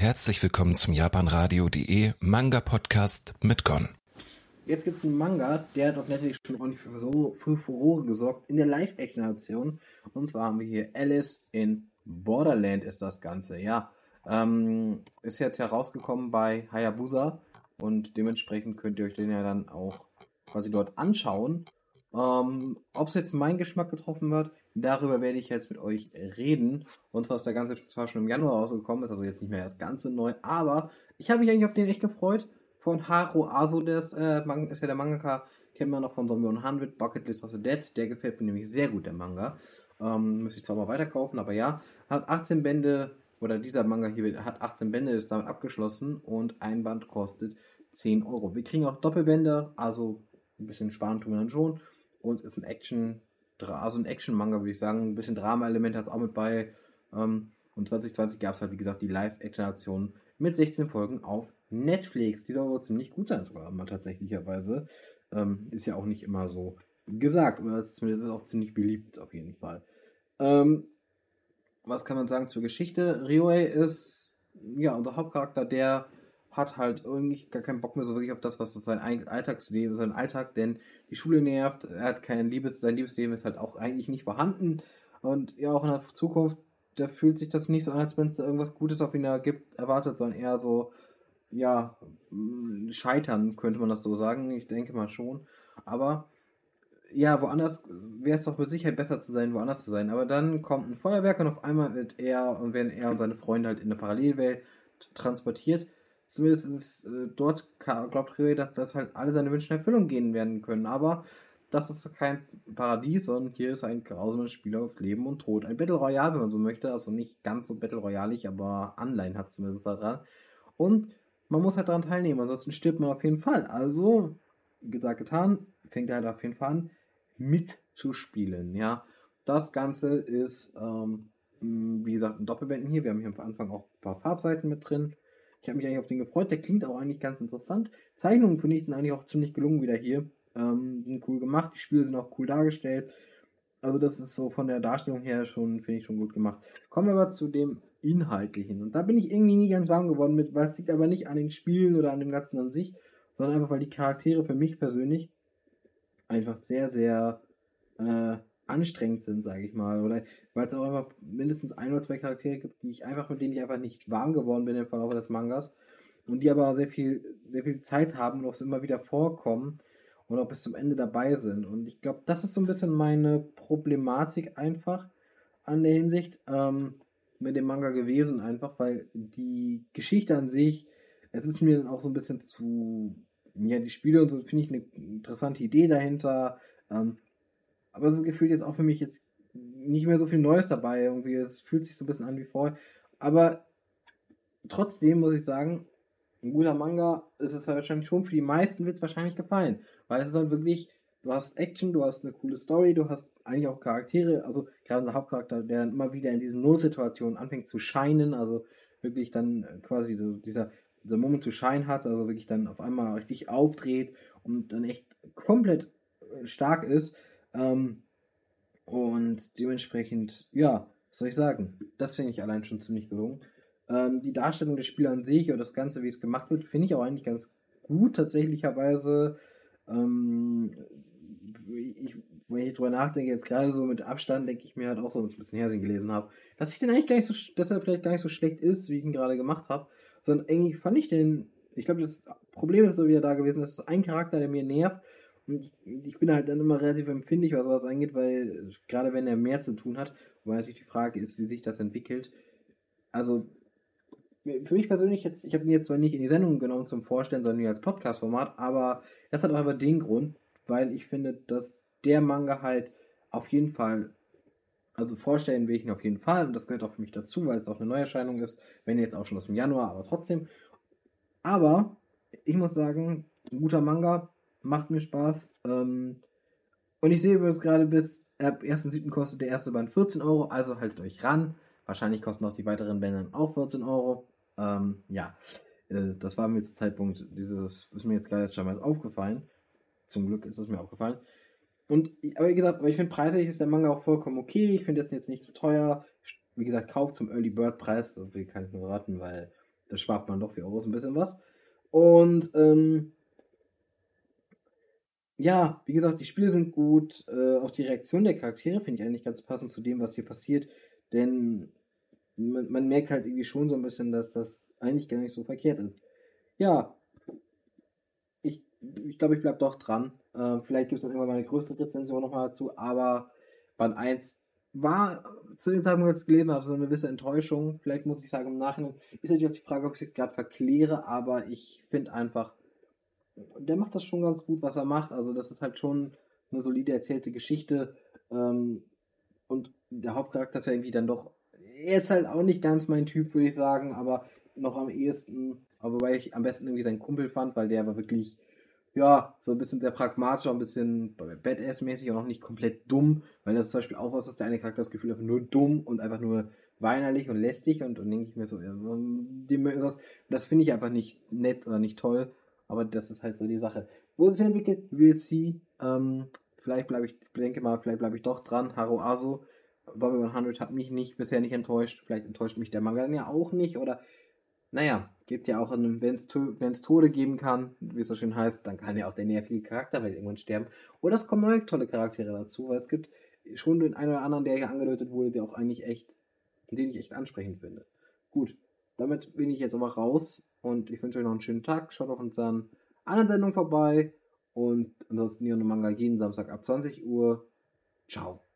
Herzlich willkommen zum japanradio.de Manga Podcast mit Gon. Jetzt gibt es einen Manga, der hat auf Netflix schon ordentlich für, so, für Furore gesorgt in der Live-Action-Nation. Und zwar haben wir hier Alice in Borderland ist das Ganze, ja. Ähm, ist jetzt herausgekommen bei Hayabusa und dementsprechend könnt ihr euch den ja dann auch quasi dort anschauen. Ähm, Ob es jetzt mein Geschmack getroffen wird, darüber werde ich jetzt mit euch reden. Und zwar ist der ganze zwar schon im Januar rausgekommen, ist also jetzt nicht mehr das ganze neu, aber ich habe mich eigentlich auf den echt gefreut. Von Haro Aso, der ist, äh, ist ja der Mangaka, kennt man noch von Zombie 100, Bucket List of the Dead. Der gefällt mir nämlich sehr gut, der Manga. Ähm, müsste ich zwar mal weiterkaufen, aber ja. Hat 18 Bände, oder dieser Manga hier hat 18 Bände, ist damit abgeschlossen und ein Band kostet 10 Euro. Wir kriegen auch Doppelbände, also ein bisschen sparen tun wir dann schon und ist ein Action, also ein Action-Manga, würde ich sagen. Ein bisschen Drama-Element hat es auch mit bei. Ähm, und 2020 gab es halt, wie gesagt, die Live-Action-Nation mit 16 Folgen auf Netflix. Die soll wohl ziemlich gut sein, sogar mal tatsächlicherweise. Ähm, ist ja auch nicht immer so gesagt, oder ist zumindest auch ziemlich beliebt auf jeden Fall. Ähm, was kann man sagen zur Geschichte? Ryoei ist ja unser Hauptcharakter, der hat halt irgendwie gar keinen Bock mehr so wirklich auf das, was sein Alltagsleben, sein Alltag, denn die Schule nervt, er hat kein Liebes, sein Liebesleben ist halt auch eigentlich nicht vorhanden. Und ja auch in der Zukunft, da fühlt sich das nicht so an, als wenn es da irgendwas Gutes auf ihn gibt, erwartet, sondern eher so, ja, scheitern, könnte man das so sagen, ich denke mal schon, aber ja, woanders wäre es doch mit Sicherheit besser zu sein, woanders zu sein. Aber dann kommt ein Feuerwerk und auf einmal wird er und werden er und seine Freunde halt in eine Parallelwelt transportiert zumindest äh, dort glaubt Rio, dass, dass halt alle seine Wünsche in Erfüllung gehen werden können. Aber das ist kein Paradies, sondern hier ist ein grausames Spiel auf Leben und Tod. Ein Battle Royale, wenn man so möchte. Also nicht ganz so Battle Royale, aber Anleihen hat es zumindest daran. Und man muss halt daran teilnehmen, ansonsten stirbt man auf jeden Fall. Also, gesagt, getan, fängt er halt auf jeden Fall an, mitzuspielen. Ja, das Ganze ist, ähm, wie gesagt, ein Doppelbänden hier. Wir haben hier am Anfang auch ein paar Farbseiten mit drin. Ich habe mich eigentlich auf den gefreut. Der klingt auch eigentlich ganz interessant. Zeichnungen finde ich sind eigentlich auch ziemlich gelungen wieder hier. Ähm, sind cool gemacht. Die Spiele sind auch cool dargestellt. Also das ist so von der Darstellung her schon, finde ich, schon gut gemacht. Kommen wir aber zu dem Inhaltlichen. Und da bin ich irgendwie nie ganz warm geworden mit, es liegt aber nicht an den Spielen oder an dem Ganzen an sich, sondern einfach, weil die Charaktere für mich persönlich einfach sehr, sehr äh, anstrengend sind, sage ich mal. Oder weil es auch einfach mindestens ein oder zwei Charaktere gibt, die ich einfach, mit denen ich einfach nicht warm geworden bin im Verlauf des Mangas. Und die aber sehr viel, sehr viel Zeit haben und auch immer wieder vorkommen und auch bis zum Ende dabei sind. Und ich glaube, das ist so ein bisschen meine Problematik einfach an der Hinsicht ähm, mit dem Manga gewesen, einfach, weil die Geschichte an sich, es ist mir dann auch so ein bisschen zu, ja, die Spiele und so finde ich eine interessante Idee dahinter. Ähm, aber es ist gefühlt jetzt auch für mich jetzt nicht mehr so viel Neues dabei. Irgendwie, es fühlt sich so ein bisschen an wie vorher. Aber trotzdem muss ich sagen, ein guter Manga ist es wahrscheinlich schon für die meisten wird es wahrscheinlich gefallen. Weil es ist dann wirklich, du hast Action, du hast eine coole Story, du hast eigentlich auch Charaktere, also gerade unser Hauptcharakter, der dann immer wieder in diesen Nullsituationen anfängt zu scheinen, also wirklich dann quasi so dieser, dieser Moment zu scheinen hat, also wirklich dann auf einmal richtig aufdreht und dann echt komplett stark ist. Ähm, und dementsprechend, ja, was soll ich sagen? Das finde ich allein schon ziemlich gelungen. Ähm, die Darstellung des Spiels an sich und das Ganze, wie es gemacht wird, finde ich auch eigentlich ganz gut, tatsächlicherweise. Ähm, ich, wenn ich drüber nachdenke, jetzt gerade so mit Abstand, denke ich mir halt auch so, wenn ich ein bisschen Hersing gelesen habe, dass ich den eigentlich gar nicht so, dass er vielleicht gar nicht so schlecht ist, wie ich ihn gerade gemacht habe, sondern eigentlich fand ich den, ich glaube, das Problem ist so wieder da gewesen, dass es ein Charakter, der mir nervt, und ich bin halt dann immer relativ empfindlich, was sowas angeht, weil gerade wenn er mehr zu tun hat, weil natürlich die Frage ist, wie sich das entwickelt. Also für mich persönlich jetzt, ich habe ihn jetzt zwar nicht in die Sendung genommen zum Vorstellen, sondern als Podcast-Format, aber das hat auch einfach den Grund, weil ich finde, dass der Manga halt auf jeden Fall, also vorstellen will ich ihn auf jeden Fall und das gehört auch für mich dazu, weil es auch eine Neuerscheinung ist, wenn jetzt auch schon aus dem Januar, aber trotzdem. Aber ich muss sagen, ein guter Manga, macht mir Spaß. Ähm, und ich sehe übrigens gerade bis ab 1.7. kostet der erste Band 14 Euro, also haltet euch ran. Wahrscheinlich kosten auch die weiteren Bände auch 14 Euro. Ähm, ja, äh, das war mir zum Zeitpunkt dieses, ist mir jetzt gerade erst schon mal aufgefallen. Zum Glück ist es mir aufgefallen. Und, aber wie gesagt, aber ich finde preislich ist der Manga auch vollkommen okay. Ich finde das jetzt nicht zu teuer. Wie gesagt, kauft zum Early Bird Preis. So viel kann ich nur raten, weil da spart man doch für Euros ein bisschen was. Und ähm, ja, wie gesagt, die Spiele sind gut. Äh, auch die Reaktion der Charaktere finde ich eigentlich ganz passend zu dem, was hier passiert. Denn man, man, merkt halt irgendwie schon so ein bisschen, dass das eigentlich gar nicht so verkehrt ist. Ja, ich glaube, ich, glaub, ich bleibe doch dran. Äh, vielleicht gibt es dann irgendwann mal eine größere Rezension nochmal dazu, aber Band 1 war zu dem Zeitpunkt, als ich es gelesen habe, so eine gewisse Enttäuschung. Vielleicht muss ich sagen, im Nachhinein ist natürlich auch die Frage, ob ich es gerade verkläre, aber ich finde einfach, der macht das schon ganz gut, was er macht. Also das ist halt schon eine solide erzählte Geschichte. Ähm, und der Hauptcharakter ist ja irgendwie dann doch, er ist halt auch nicht ganz mein Typ, würde ich sagen, aber noch am ehesten, aber wobei ich am besten irgendwie seinen Kumpel fand, weil der war wirklich, ja, so ein bisschen sehr pragmatisch, ein bisschen Badass-mäßig und auch nicht komplett dumm, weil das ist zum Beispiel auch was, dass der eine Charakter das Gefühl hat, nur dumm und einfach nur weinerlich und lästig und, und denke ich mir so, ja, das finde ich einfach nicht nett oder nicht toll. Aber das ist halt so die Sache. Wo es sich entwickelt, will sie. Ähm, vielleicht bleibe ich, denke mal, vielleicht bleibe ich doch dran. Haro Aso, Double 100 hat mich nicht, bisher nicht enttäuscht. Vielleicht enttäuscht mich der Manga dann ja auch nicht. Oder, naja, gibt ja auch, wenn es Tode geben kann, wie es so schön heißt, dann kann ja auch der nervige Charakter weil irgendwann sterben. Oder es kommen neue tolle Charaktere dazu, weil es gibt schon den einen oder anderen, der hier angedeutet wurde, der auch eigentlich echt, den ich echt ansprechend finde. Gut, damit bin ich jetzt aber raus und ich wünsche euch noch einen schönen Tag. Schaut auf unseren anderen Sendungen vorbei. Und ansonsten hier eine Manga jeden Samstag ab 20 Uhr. Ciao.